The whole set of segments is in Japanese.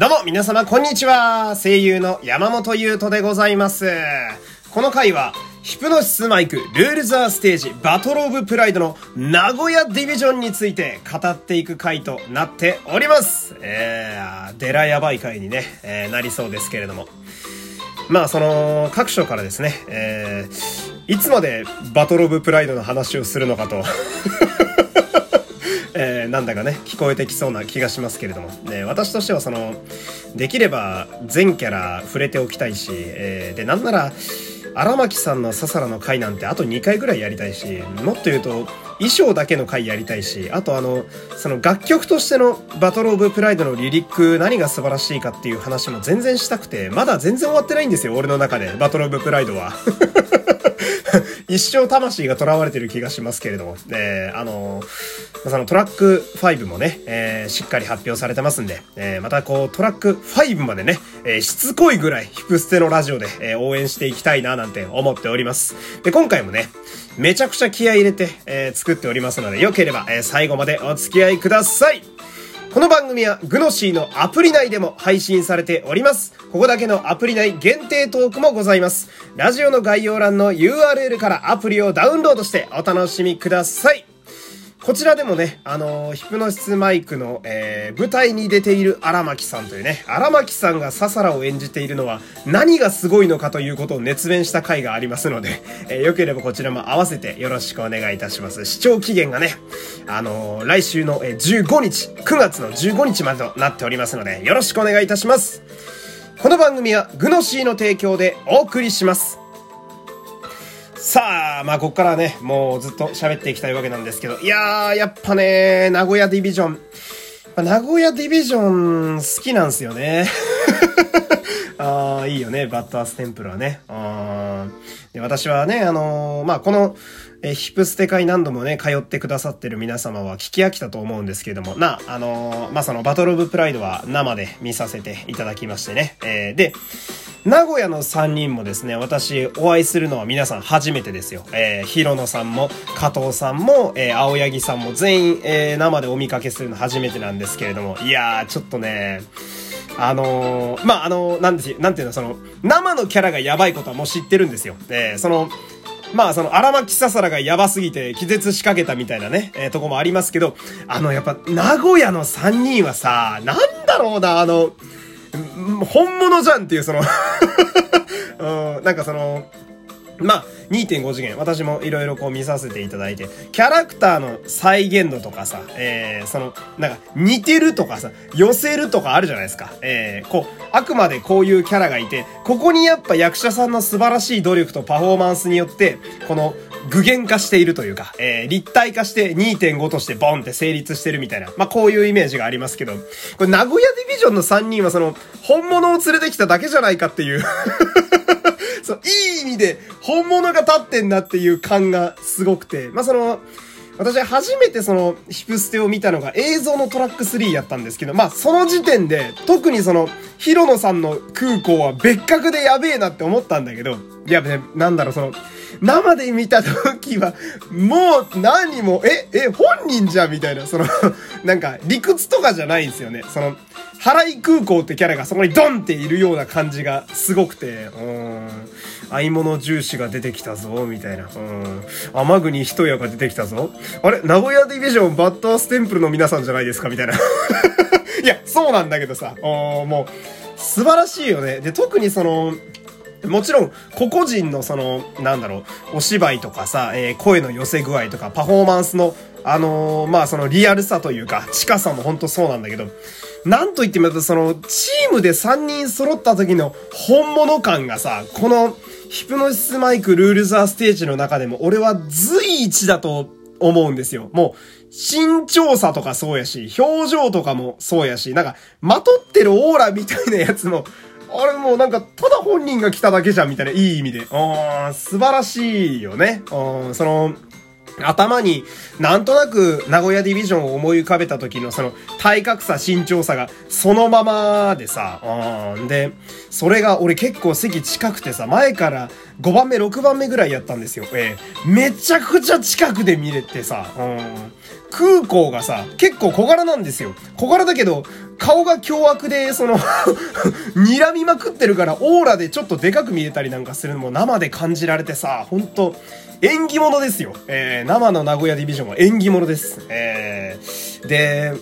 どうも、皆様、こんにちは。声優の山本優斗でございます。この回は、ヒプノシスマイク、ルールザーステージ、バトルオブプライドの名古屋ディビジョンについて語っていく回となっております。えー、デラやばい回にね、えーなりそうですけれども。まあ、その、各所からですね、えー、いつまでバトルオブプライドの話をするのかと、なんだかね聞こえてきそうな気がしますけれども、ね、私としてはそのできれば全キャラ触れておきたいし、えーでなんなら荒牧さんのササラの回なんてあと2回ぐらいやりたいしもっと言うと衣装だけの回やりたいしあとあのその楽曲としてのバトル・オブ・プライドのリリック何が素晴らしいかっていう話も全然したくてまだ全然終わってないんですよ俺の中でバトル・オブ・プライドは。一生魂が囚われてる気がしますけれども、えーあのーそのトラック5もね、えーしっかり発表されてますんで、えーまたこうトラック5までね、えーしつこいぐらいヒプステのラジオで、えー応援していきたいななんて思っております。で、今回もね、めちゃくちゃ気合入れて、えー作っておりますので、よければ、えー最後までお付き合いください。この番組はグノシーのアプリ内でも配信されております。ここだけのアプリ内限定トークもございます。ラジオの概要欄の URL からアプリをダウンロードしてお楽しみください。こちらでもね、あのーヒプノシスマイクの、えー舞台に出ている荒牧さんというね、荒牧さんがササラを演じているのは何がすごいのかということを熱弁した回がありますので、えーよければこちらも合わせてよろしくお願いいたします。視聴期限がね、あのー来週のえー15日、9月の15日までとなっておりますので、よろしくお願いいたします。この番組はグノシーの提供でお送りします。さあ、まあ、ここからね、もうずっと喋っていきたいわけなんですけど、いやー、やっぱね、名古屋ディビジョン。名古屋ディビジョン好きなんですよね。ああ、いいよね、バッターステンプルはね。で私はね、あのーまあ、この、えヒプステ会何度もね、通ってくださってる皆様は聞き飽きたと思うんですけれども、な、あのーまあ、そのバトルオブプライドは生で見させていただきましてね。えーで、名古屋の3人もですね、私お会いするのは皆さん初めてですよ。えー、広野さんも、加藤さんも、えー、青柳さんも全員、えー、生でお見かけするの初めてなんですけれども、いやー、ちょっとね、あのーまあ、あのーなんですなんていうの、その、生のキャラがやばいことはもう知ってるんですよ。えー、その、まあ、その、荒牧ささらがやばすぎて気絶しかけたみたいなね、えーとこもありますけど、あの、やっぱ、名古屋の3人はさ、なんだろうな、あの、本物じゃんっていう、その、うん、なんかその、まあ、2.5次元、私もいろいろこう見させていただいて、キャラクターの再現度とかさ、えー、その、なんか似てるとかさ、寄せるとかあるじゃないですか。えー、こう、あくまでこういうキャラがいて、ここにやっぱ役者さんの素晴らしい努力とパフォーマンスによって、この、具現化しているというか、えー、立体化して2.5としてボンって成立してるみたいな、まあこういうイメージがありますけど、これ名古屋ディビジョンの3人はその、本物を連れてきただけじゃないかっていう、そう、いい意味で本物が立ってんなっていう感がすごくて、まあその、私は初めてそのヒプステを見たのが映像のトラック3やったんですけど、まあその時点で特にその広野さんの空港は別格でやべえなって思ったんだけど、いや、ね、なんだろうその、生で見た時は、もう何も、え、え、本人じゃんみたいな、その、なんか理屈とかじゃないんですよね。その、原井空港ってキャラがそこにドンっているような感じがすごくて、うーん。合い物重視が出てきたぞ、みたいな。うん。天国一夜が出てきたぞ。あれ？名古屋ディビジョンバッターステンプルの皆さんじゃないですかみたいな。いや、そうなんだけどさ。もう、素晴らしいよね。で、特にその、もちろん、個々人のその、なんだろう、お芝居とかさ、えー声の寄せ具合とか、パフォーマンスの、あのーまあ、そのリアルさというか、近さもほんとそうなんだけど、なんと言ってもやっぱその、チームで3人揃った時の本物感がさ、この、ヒプノシスマイクルールズアステージの中でも、俺は随一だと思うんですよ。もう、身長差とかそうやし、表情とかもそうやし、なんか、まとってるオーラみたいなやつも、あれもうなんか、ただ本人が来ただけじゃんみたいな、いい意味で。うん、素晴らしいよね。うん、その、頭になんとなく名古屋ディビジョンを思い浮かべた時のその体格差身長差がそのままでさ、うん、で、それが俺結構席近くてさ、前から5番目、6番目ぐらいやったんですよ。えー、めちゃくちゃ近くで見れてさ、うん。空港がさ、結構小柄なんですよ。小柄だけど、顔が凶悪で、その 睨みまくってるから、オーラでちょっとでかく見えたりなんかするのも生で感じられてさ、ほんと、縁起物ですよ。えー、生の名古屋ディビジョンは縁起物です。えー、で、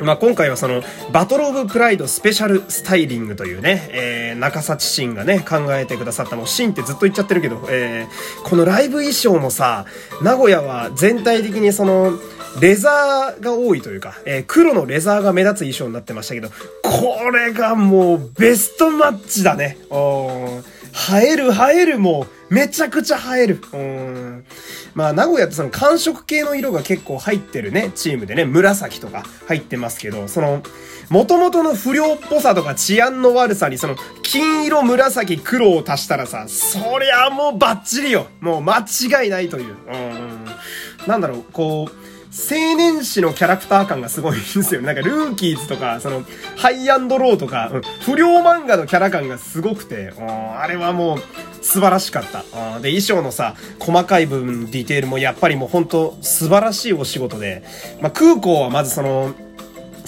まあ、今回はその、バトルオブプライドスペシャルスタイリングというね、えー、中幸シンがね、考えてくださった、もうシンってずっと言っちゃってるけど、えー、このライブ衣装もさ、名古屋は全体的にその、レザーが多いというか、えー、黒のレザーが目立つ衣装になってましたけど、これがもうベストマッチだね。お映える映えるもう、めちゃくちゃ映える。うん。まあ、名古屋ってその寒色系の色が結構入ってるね、チームでね、紫とか入ってますけど、その、元々の不良っぽさとか治安の悪さにその、金色、紫、黒を足したらさ、そりゃもうバッチリよ。もう間違いないという。うん。なんだろう、こう、青年誌のキャラクター感がすごいんですよ。なんかルーキーズとか、その、ハイアンドローとか、うん、不良漫画のキャラ感がすごくて、あれはもう素晴らしかった。で、衣装のさ、細かい部分ディテールもやっぱりもうほんと素晴らしいお仕事で、まあ、空港はまずその、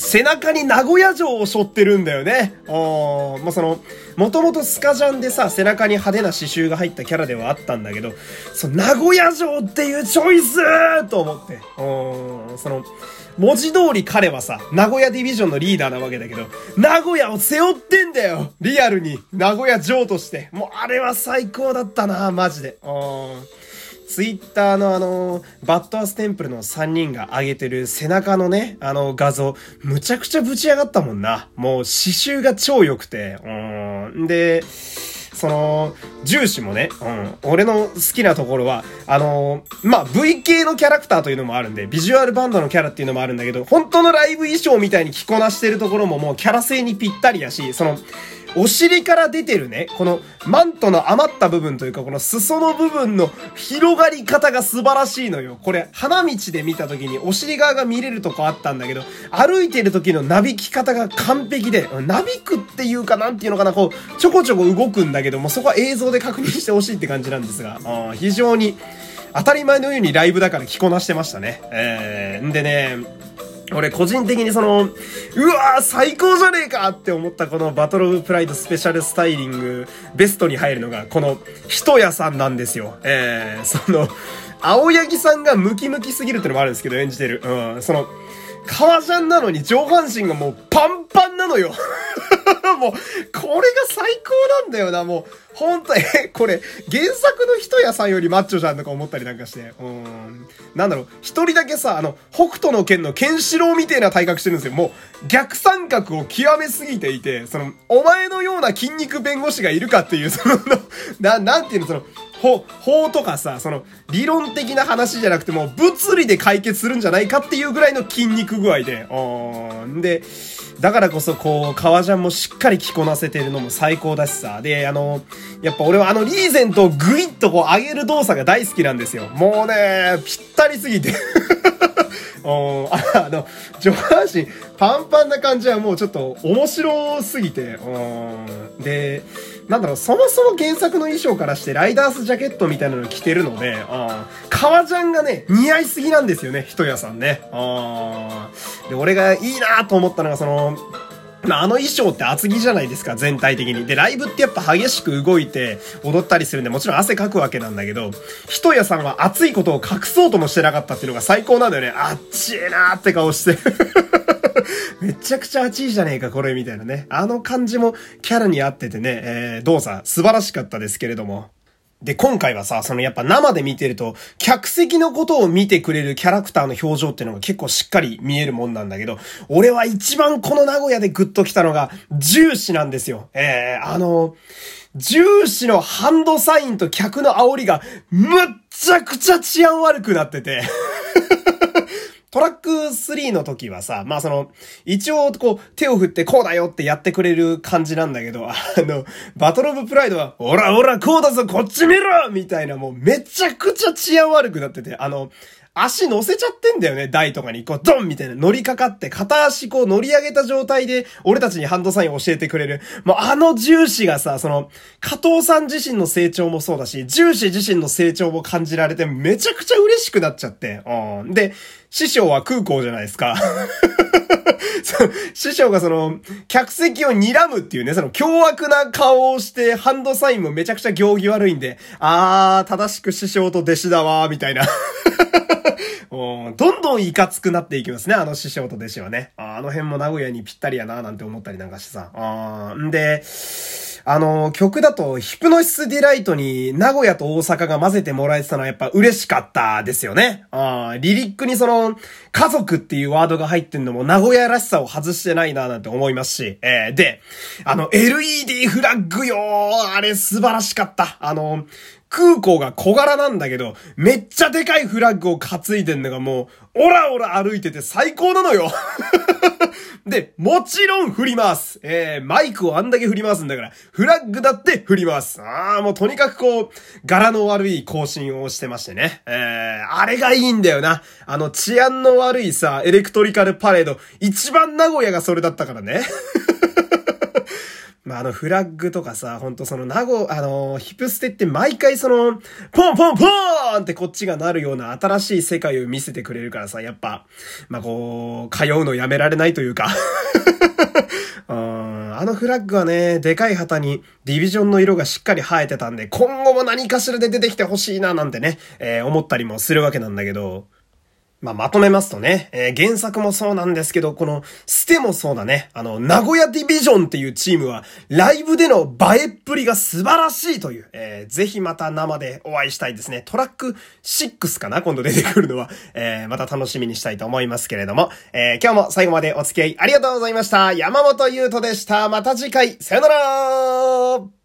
背中に名古屋城を背負ってるんだよね。あまあ、その、もともとスカジャンでさ、背中に派手な刺繍が入ったキャラではあったんだけど、その、名古屋城っていうチョイスと思って。うん、その、文字通り彼はさ、名古屋ディビジョンのリーダーなわけだけど、名古屋を背負ってんだよリアルに。名古屋城として。もうあれは最高だったなマジで。うん。ツイッターのあの、バッドアステンプルの3人が上げてる背中のね、あの画像、むちゃくちゃぶち上がったもんな。もう刺繍が超良くて、うん。で、その、重視もね、うん、俺の好きなところは、あのー、まあ、V 系のキャラクターというのもあるんで、ビジュアルバンドのキャラっていうのもあるんだけど、本当のライブ衣装みたいに着こなしてるところももうキャラ性にぴったりやし、その、お尻から出てるね、このマントの余った部分というか、この裾の部分の広がり方が素晴らしいのよ。これ、花道で見た時にお尻側が見れるとこあったんだけど、歩いてる時のなびき方が完璧で、なびくっていうかなんていうのかな、こう、ちょこちょこ動くんだけども、そこは映像で確認してほしいって感じなんですが、あ非常に当たり前のようにライブだから着こなしてましたね。えー、んでね、俺個人的にその、うわー最高じゃねえかって思ったこのバトルオブプライドスペシャルスタイリングベストに入るのがこの人屋さんなんですよ。えー、その、青柳さんがムキムキすぎるってのもあるんですけど演じてる。うん、その、革ジャンなのに上半身がもうパンパンなのよ もう、これが最高なんだよな、もう。ほんと、え、これ、原作の人屋さんよりマッチョじゃんとか思ったりなんかして。うん。なんだろう、一人だけさ、あの、北斗の剣のケンシロウみたいな体格してるんですよ。もう、逆三角を極めすぎていて、その、お前のような筋肉弁護士がいるかっていう、その、な、なんていうの、その、法、法とかさ、その、理論的な話じゃなくても、物理で解決するんじゃないかっていうぐらいの筋肉具合で、うん。で、だからこそ、こう、革ジャンもしっかり着こなせてるのも最高だしさ。で、あの、やっぱ俺はあのリーゼントをグイッとこう上げる動作が大好きなんですよ。もうね、ぴったりすぎて おあの、上半身パンパンな感じはもうちょっと面白すぎて、で、なんだろう、そもそも原作の衣装からしてライダースジャケットみたいなの着てるので、あ革ジャンがね、似合いすぎなんですよね、人屋さんね。あで、俺がいいなと思ったのが、その、まあ、あの衣装って厚着じゃないですか、全体的に。で、ライブってやっぱ激しく動いて踊ったりするんで、もちろん汗かくわけなんだけど、人屋さんは暑いことを隠そうともしてなかったっていうのが最高なんだよね。あっちいなーって顔して。めちゃくちゃ暑いじゃねえか、これ、みたいなね。あの感じもキャラに合っててね、えー、動作素晴らしかったですけれども。で、今回はさ、そのやっぱ生で見てると、客席のことを見てくれるキャラクターの表情っていうのが結構しっかり見えるもんなんだけど、俺は一番この名古屋でグッと来たのが、重視なんですよ。えー、あの、重視のハンドサインと客の煽りが、むっちゃくちゃ治安悪くなっててトラック3の時はさ、まあその、一応こう、手を振ってこうだよってやってくれる感じなんだけど、あの、バトルオブプライドは、おらおらこうだぞこっち見ろ！みたいなもうめちゃくちゃ治安悪くなってて、あの、足乗せちゃってんだよね、台とかに。こう、ドンみたいな乗りかかって、片足こう乗り上げた状態で、俺たちにハンドサインを教えてくれる。もうあの重視がさ、その、加藤さん自身の成長もそうだし、重視自身の成長も感じられて、めちゃくちゃ嬉しくなっちゃって。うん。で、師匠は空港じゃないですか。師匠がその、客席を睨むっていうね、その凶悪な顔をして、ハンドサインもめちゃくちゃ行儀悪いんで、あー、正しく師匠と弟子だわー、みたいな。どんどんいかつくなっていきますね、あの師匠と弟子はね。あの辺も名古屋にぴったりやな、なんて思ったりなんかしてさ。あんで、あの、曲だと、ヒプノシスディライトに名古屋と大阪が混ぜてもらえてたのはやっぱ嬉しかったですよね。あリリックにその、家族っていうワードが入ってんのも名古屋らしさを外してないななんて思いますし。えー、で、あの、LED フラッグよあれ素晴らしかった。あの、空港が小柄なんだけど、めっちゃでかいフラッグを担いでんのがもう、オラオラ歩いてて最高なのよ で、もちろん振ります。えー、マイクをあんだけ振り回すんだから、フラッグだって振ります。あー、もうとにかくこう、柄の悪い更新をしてましてね。えー、あれがいいんだよな。あの、治安の悪いさ、エレクトリカルパレード、一番名古屋がそれだったからね。まあ、あの、フラッグとかさ、ほんとその、名護、あの、ヒプステって毎回その、ポンポンポーンってこっちがなるような新しい世界を見せてくれるからさ、やっぱ、まあ、こう、通うのやめられないというか。あのフラッグはね、でかい旗にディビジョンの色がしっかり生えてたんで、今後も何かしらで出てきてほしいななんてね、えー、思ったりもするわけなんだけど、まあ、まとめますとね、えー、原作もそうなんですけど、この、ステもそうだね。あの、名古屋ディビジョンっていうチームは、ライブでの映えっぷりが素晴らしいという、えー、ぜひまた生でお会いしたいですね。トラック6かな今度出てくるのは、えー、また楽しみにしたいと思いますけれども、え、今日も最後までお付き合いありがとうございました。山本優斗でした。また次回、さよなら